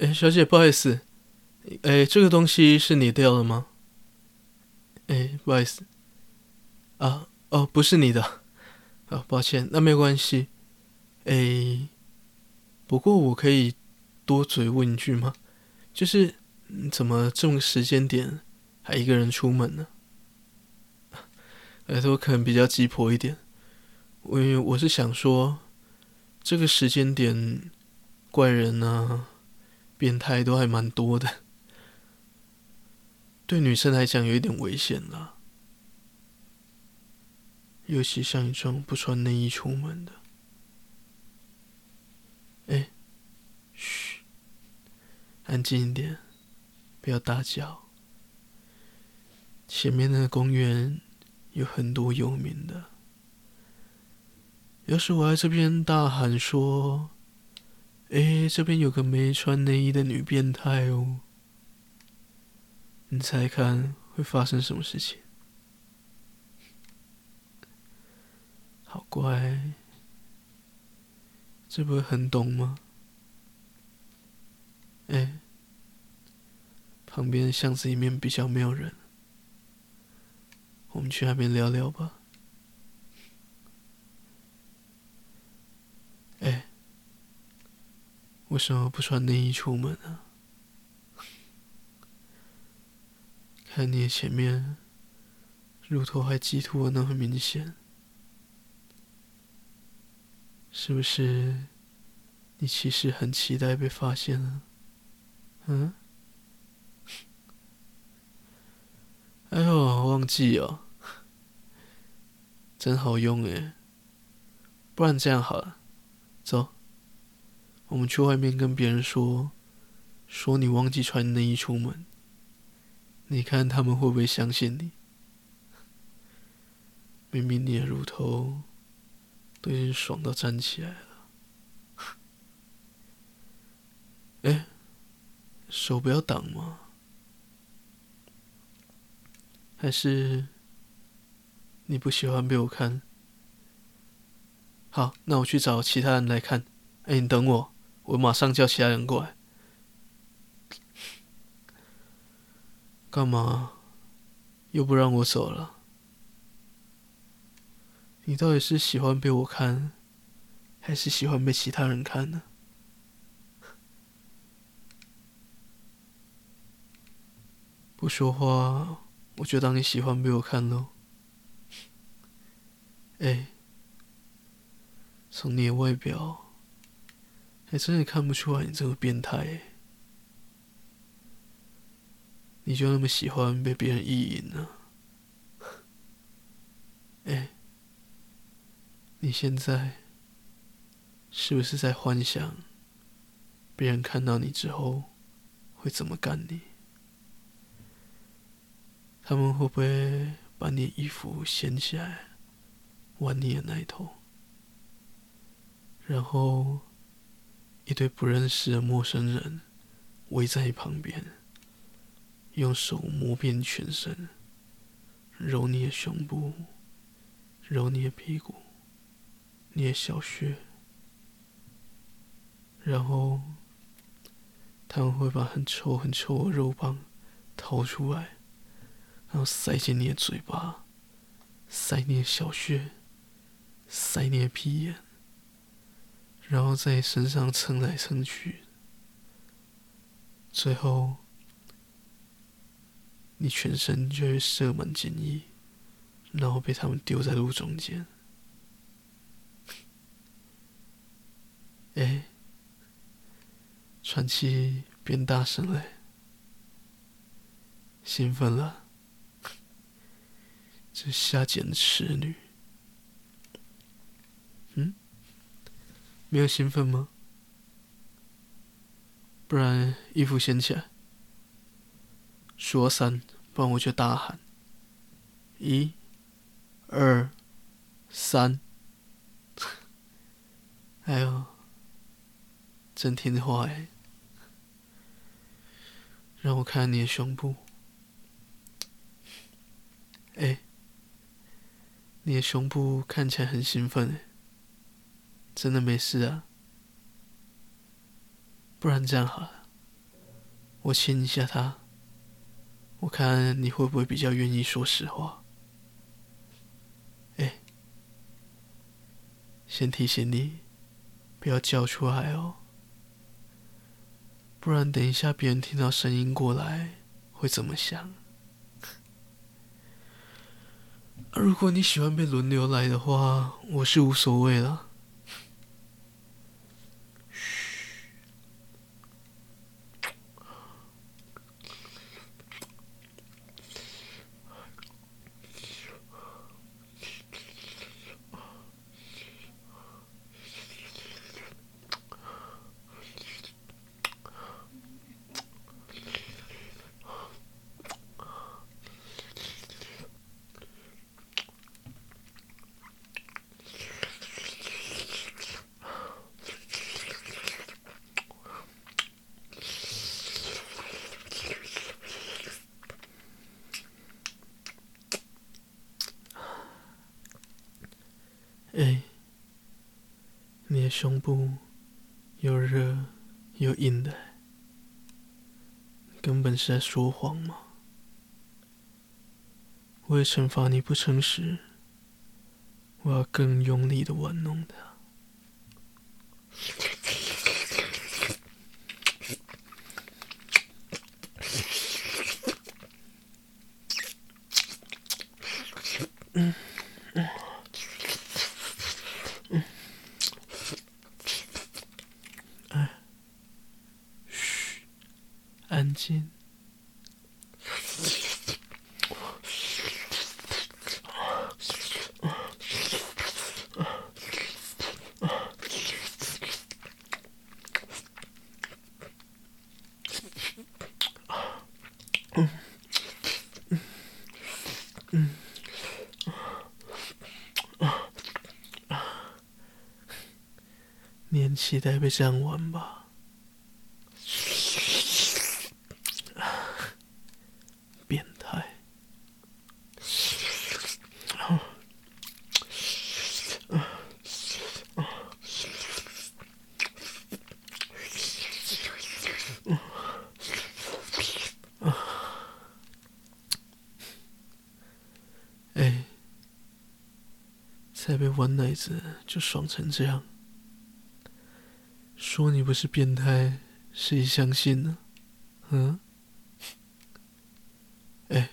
哎，小姐，不好意思，哎，这个东西是你掉的吗？哎，不好意思，啊，哦，不是你的，啊，抱歉，那没关系。哎，不过我可以多嘴问一句吗？就是怎么这么时间点还一个人出门呢？哎，我可能比较急迫一点，我我是想说，这个时间点怪人啊。变态都还蛮多的，对女生来讲有一点危险了，尤其像你这种不穿内衣出门的。哎，嘘，安静一点，不要大叫。前面那个公园有很多游民的，要是我在这边大喊说。哎，这边有个没穿内衣的女变态哦，你猜看会发生什么事情？好乖，这不会很懂吗？哎，旁边巷子里面比较没有人，我们去那边聊聊吧。为什么不穿内衣出门呢？看你前面乳头还激凸的那么明显，是不是你其实很期待被发现呢？嗯？哎呦，忘记哦，真好用诶，不然这样好了，走。我们去外面跟别人说，说你忘记穿内衣出门，你看他们会不会相信你？明明你的乳头都已经爽到站起来了，哎，手不要挡吗？还是你不喜欢被我看？好，那我去找其他人来看。哎，你等我。我马上叫其他人过来。干嘛？又不让我走了？你到底是喜欢被我看，还是喜欢被其他人看呢？不说话，我就当你喜欢被我看喽。哎，从你的外表。还真的看不出来你这个变态，你就那么喜欢被别人意淫呢？哎，你现在是不是在幻想别人看到你之后会怎么干你？他们会不会把你衣服掀起来，玩你的奶头，然后？一堆不认识的陌生人围在你旁边，用手摸遍全身，揉你的胸部，揉你的屁股，捏小穴，然后他们会把很臭很臭的肉棒掏出来，然后塞进你的嘴巴，塞你的小穴，塞你的屁眼。然后在身上蹭来蹭去，最后你全身就会射满精液，然后被他们丢在路中间。哎，喘气变大声了，兴奋了，这下贱的痴女。没有兴奋吗？不然衣服掀起来，数三，不然我就大喊：一、二、三！哎呦，真听话哎！让我看看你的胸部，哎，你的胸部看起来很兴奋哎。真的没事啊，不然这样好了，我亲一下他，我看你会不会比较愿意说实话。哎，先提醒你，不要叫出来哦，不然等一下别人听到声音过来会怎么想？如果你喜欢被轮流来的话，我是无所谓了。哎，你的胸部又热又硬的，根本是在说谎吗？为了惩罚你不诚实，我要更用力的玩弄它。嗯。安静。嗯嗯嗯你期待被这样玩吧？哎，才被玩奶子就爽成这样，说你不是变态，谁相信呢？嗯？哎，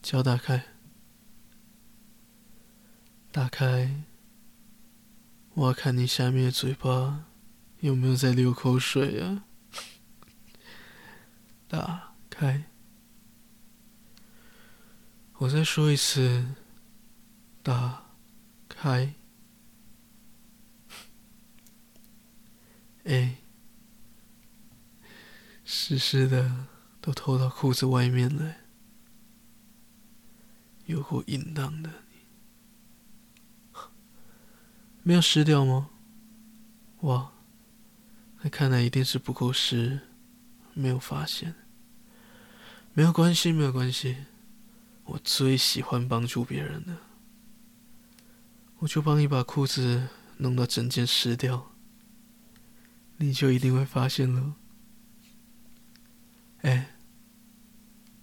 脚打开，打开，我要看你下面的嘴巴有没有在流口水啊！打开。我再说一次，打开。哎，湿湿的都透到裤子外面了，有够淫荡的，没有湿掉吗？哇，那看来一定是不够湿，没有发现。没有关系，没有关系。我最喜欢帮助别人了，我就帮你把裤子弄到整件湿掉，你就一定会发现了。哎，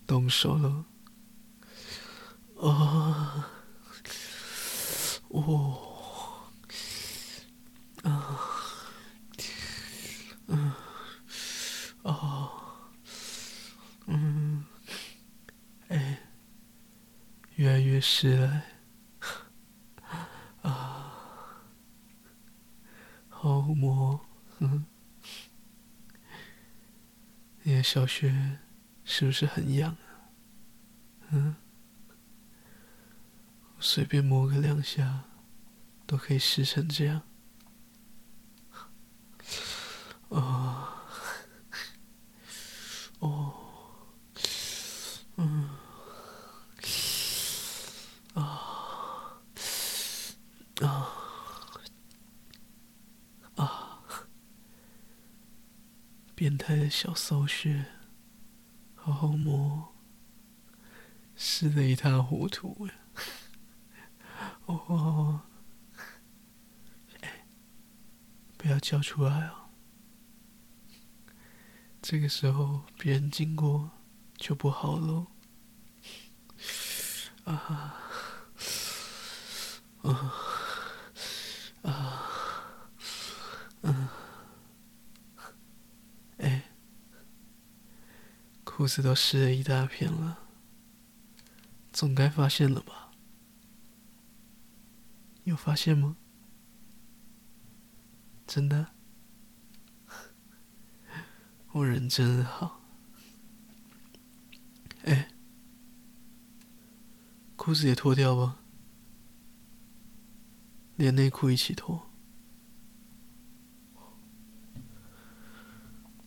动手了！啊，哦，啊，嗯，啊，嗯。哎越来越湿了，啊，好摸，嗯，你的小穴是不是很痒啊？嗯，随便摸个两下，都可以湿成这样，变态的小骚穴，好好摸，湿的一塌糊涂呀！哦，哎，不要叫出来哦，这个时候别人经过就不好喽。啊啊 裤子都湿了一大片了，总该发现了吧？有发现吗？真的？我人真好。哎，裤子也脱掉吧，连内裤一起脱。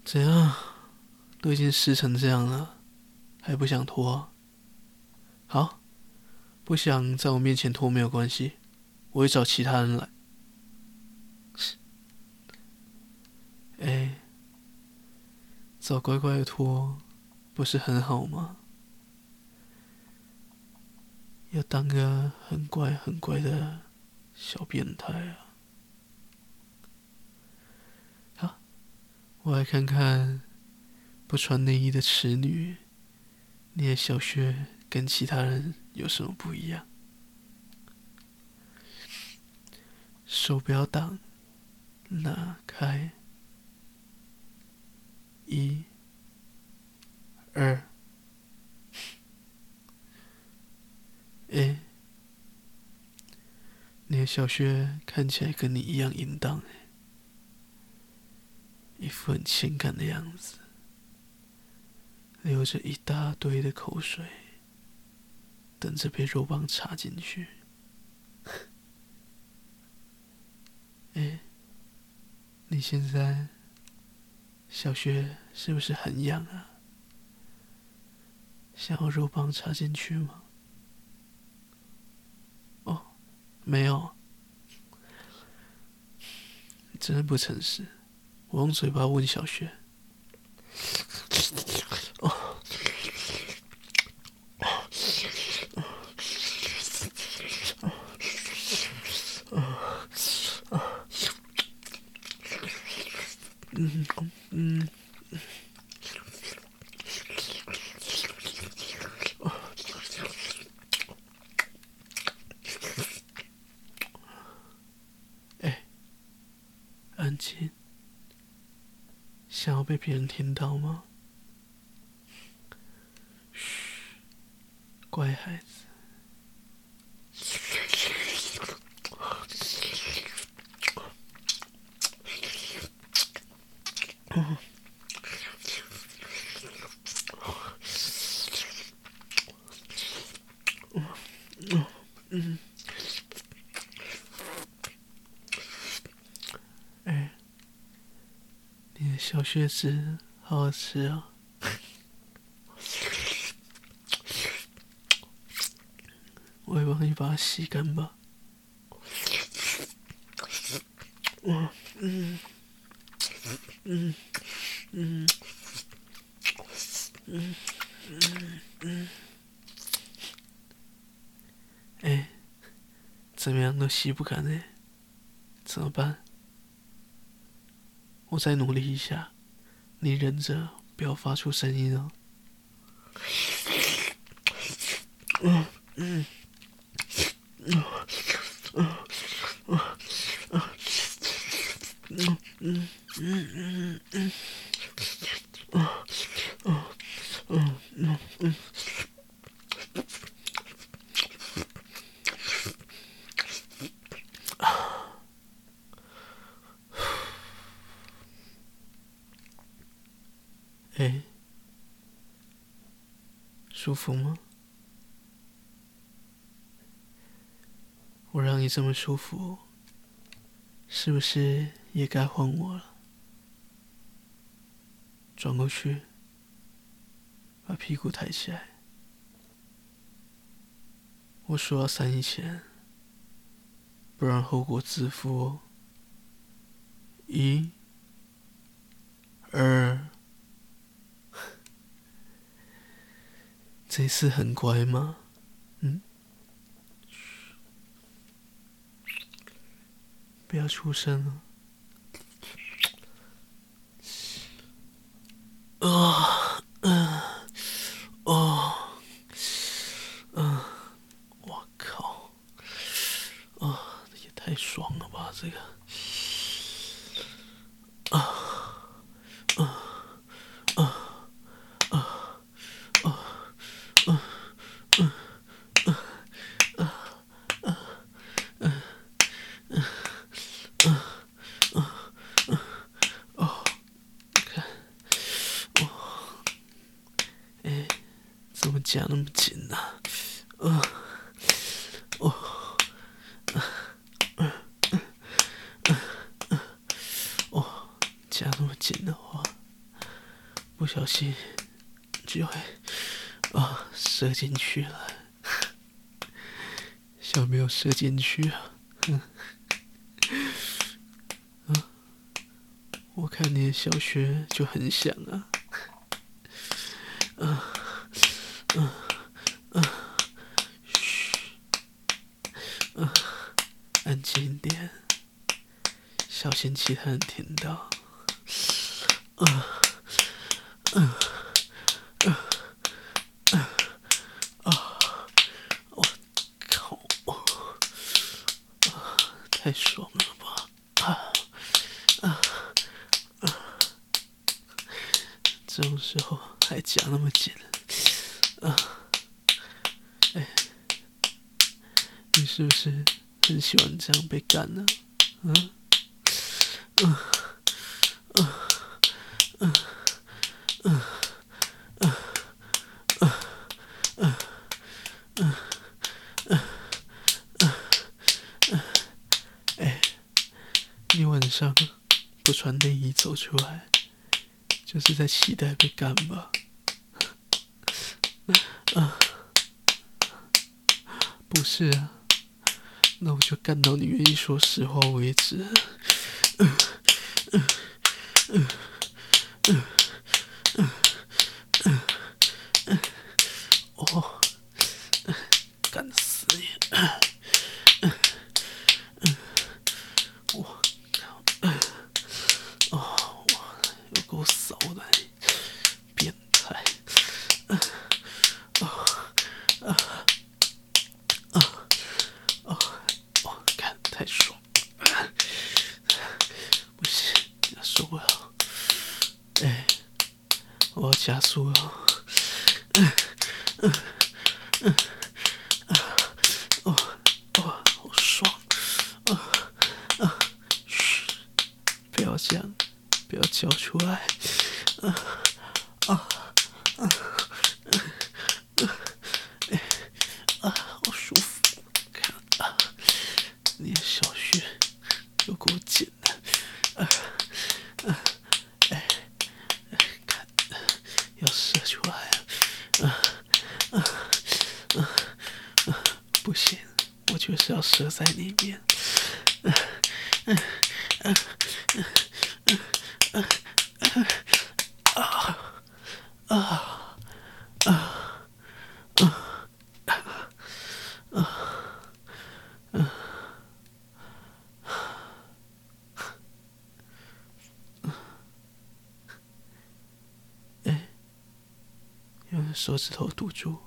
怎样？都已经湿成这样了，还不想脱？好，不想在我面前脱没有关系，我会找其他人来。哎，早乖乖的脱，不是很好吗？要当个很乖很乖的小变态啊！好我来看看不穿内衣的痴女，你的小穴跟其他人有什么不一样？手不要挡，拿开，一、二，哎，你的小穴看起来跟你一样淫荡哎。一副很性感的样子，流着一大堆的口水，等着被肉棒插进去。哎，你现在小穴是不是很痒啊？想要肉棒插进去吗？哦，没有，真不诚实。我用嘴巴问小穴。哦，嗯嗯，哎，安静。想要被别人听到吗？嘘，乖孩子。嗯嗯。确实好好吃啊！我会帮你把它吸干吧。嗯嗯嗯嗯嗯嗯嗯。哎，怎么样都吸不干呢？怎么办？我再努力一下，你忍着，不要发出声音哦。嗯嗯嗯嗯嗯嗯嗯嗯嗯哎，舒服吗？我让你这么舒服，是不是也该换我了？转过去，把屁股抬起来。我数到三以前，不然后果自负。一、二。这次很乖吗？嗯？不要出声了。啊。就会啊射进去了。想没有射进去啊？嗯，我看你的小学就很响啊。啊，啊，啊，嘘，安静一点，小心其他人听到。啊，嗯，啊，啊，我靠，啊，太爽了吧，啊，啊，啊，这种时候还讲那么紧，啊，哎，你是不是很喜欢这样被干呢？嗯，嗯。不穿内衣走出来，就是在期待被干吧？不是啊，那我就干到你愿意说实话为止。Jasur. 要射出来啊！啊啊啊！不行，我就是要射在里面。啊啊啊头堵住，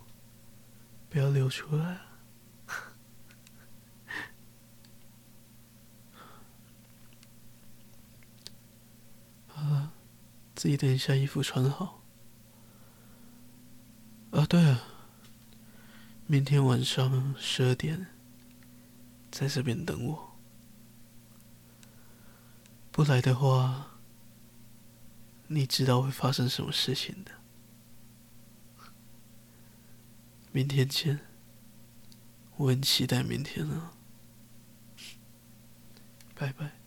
不要流出来。好了，自己等一下衣服穿好。啊，对了，明天晚上十二点，在这边等我。不来的话，你知道会发生什么事情的。明天见，我很期待明天呢，拜拜。